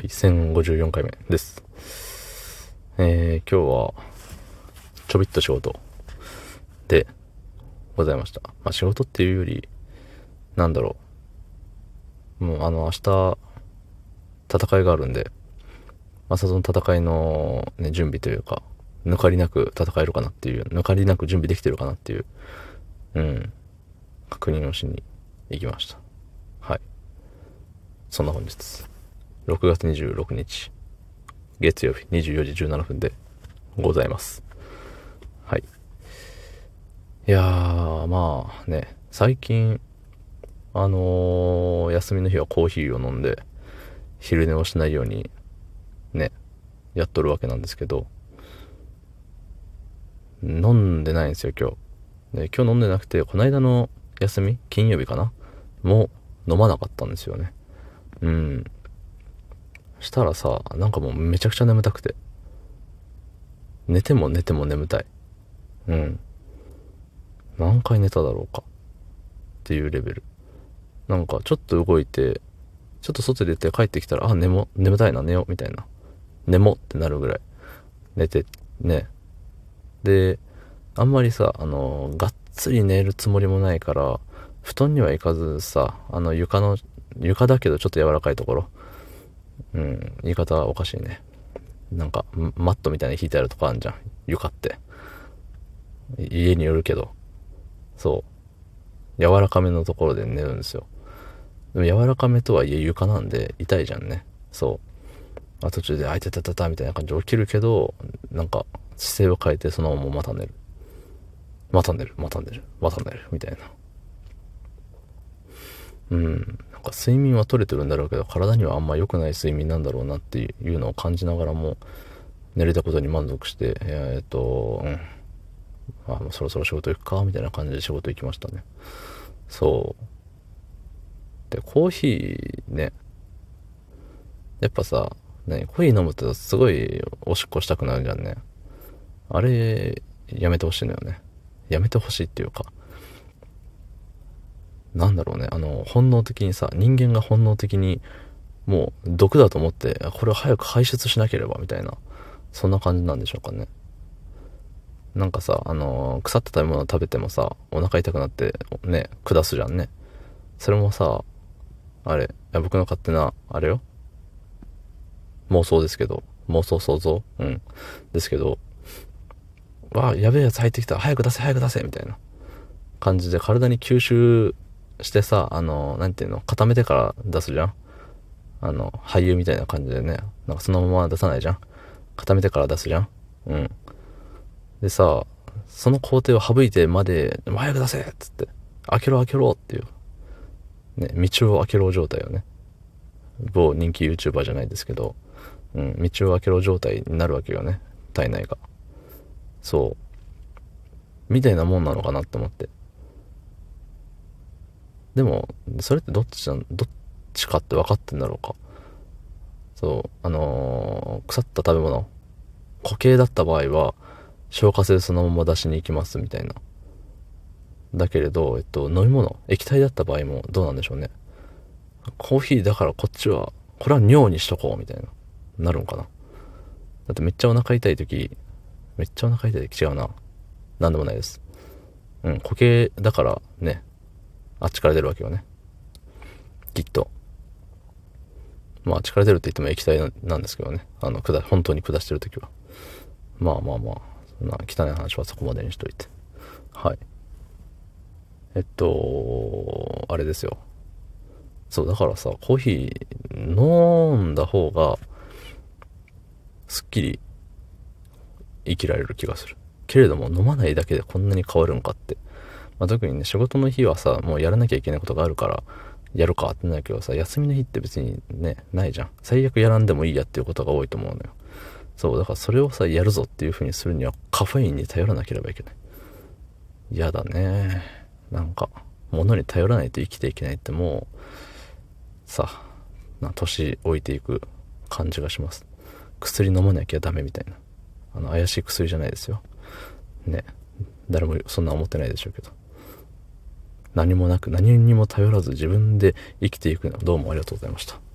はい、1054回目です。えー、今日は、ちょびっと仕事でございました。まあ仕事っていうより、なんだろう。もうあの、明日、戦いがあるんで、まあその戦いの、ね、準備というか、抜かりなく戦えるかなっていう、抜かりなく準備できてるかなっていう、うん、確認をしに行きました。はい。そんな本日。6月26日、月曜日24時17分でございます。はい。いやー、まあね、最近、あのー休みの日はコーヒーを飲んで、昼寝をしないように、ね、やっとるわけなんですけど、飲んでないんですよ、今日。で、今日飲んでなくて、この間の休み金曜日かなもう飲まなかったんですよね。うん。したらさ、なんかもうめちゃくちゃ眠たくて。寝ても寝ても眠たい。うん。何回寝ただろうか。っていうレベル。なんかちょっと動いて、ちょっと外出て帰ってきたら、あ、寝も、眠たいな、寝よう、みたいな。寝もってなるぐらい。寝て、ね。で、あんまりさ、あの、がっつり寝るつもりもないから、布団には行かずさ、あの床の、床だけどちょっと柔らかいところ。うん、言い方はおかしいね。なんか、マットみたいに引いてあるとこあるじゃん。床って。家によるけど。そう。柔らかめのところで寝るんですよ。でも柔らかめとはいえ床なんで痛いじゃんね。そう。あ途中で、あいてたたたみたいな感じで起きるけど、なんか、姿勢を変えてそのまままた寝る。また寝る、また寝る、また寝る、みたいな。うん。なんか睡眠は取れてるんだろうけど、体にはあんま良くない睡眠なんだろうなっていうのを感じながらも、寝れたことに満足して、えーっと、うん。あ、もうそろそろ仕事行くか、みたいな感じで仕事行きましたね。そう。で、コーヒーね。やっぱさ、何コーヒー飲むとすごいおしっこしたくなるじゃんね。あれ、やめてほしいのよね。やめてほしいっていうか。なんだろうね。あの、本能的にさ、人間が本能的に、もう毒だと思って、これを早く排出しなければ、みたいな。そんな感じなんでしょうかね。なんかさ、あの、腐った食べ物を食べてもさ、お腹痛くなって、ね、下すじゃんね。それもさ、あれ、いや僕の勝手な、あれよ。妄想ですけど、妄想想像？うん。ですけど、わあ、やべえやつ入ってきた。早く出せ、早く出せみたいな感じで体に吸収してさ、あの、なんていうの、固めてから出すじゃん？あの、俳優みたいな感じでね、なんかそのまま出さないじゃん？固めてから出すじゃん？うん。でさ、その工程を省いてまで、早く出せ！っつって、開けろ開けろ！っていう、ね、道を開けろ状態をね、某人気 YouTuber じゃないですけど、うん、道を開けろ状態になるわけよね、体内が。そう。みたいなもんなのかなって思って。でも、それってどっちじゃん、どっちかって分かってんだろうか。そう、あのー腐った食べ物、固形だった場合は、消化性そのまま出しに行きますみたいな。だけれど、えっと、飲み物、液体だった場合もどうなんでしょうね。コーヒーだからこっちは、これは尿にしとこうみたいな、なるんかな。だってめっちゃお腹痛い時、めっちゃお腹痛い時違うな。なんでもないです。うん、固形だからね、あっちから出るわけよね。きっと。まあ、あっちから出るって言っても液体なんですけどね。あの、下、本当に下してる時は。まあまあまあ、そんな汚い話はそこまでにしといて。はい。えっと、あれですよ。そう、だからさ、コーヒー飲んだ方が、すっきり生きられる気がする。けれども、飲まないだけでこんなに変わるんかって。まあ、特にね、仕事の日はさ、もうやらなきゃいけないことがあるから、やるかってなるけどさ、休みの日って別にね、ないじゃん。最悪やらんでもいいやっていうことが多いと思うのよ。そう、だからそれをさ、やるぞっていう風にするには、カフェインに頼らなければいけない。嫌だね。なんか、物に頼らないと生きていけないってもう、さ、な、年老いていく感じがします。薬飲まなきゃダメみたいな。あの、怪しい薬じゃないですよ。ね。誰もそんな思ってないでしょうけど。何もなく、何にも頼らず自分で生きていくのはどうもありがとうございました。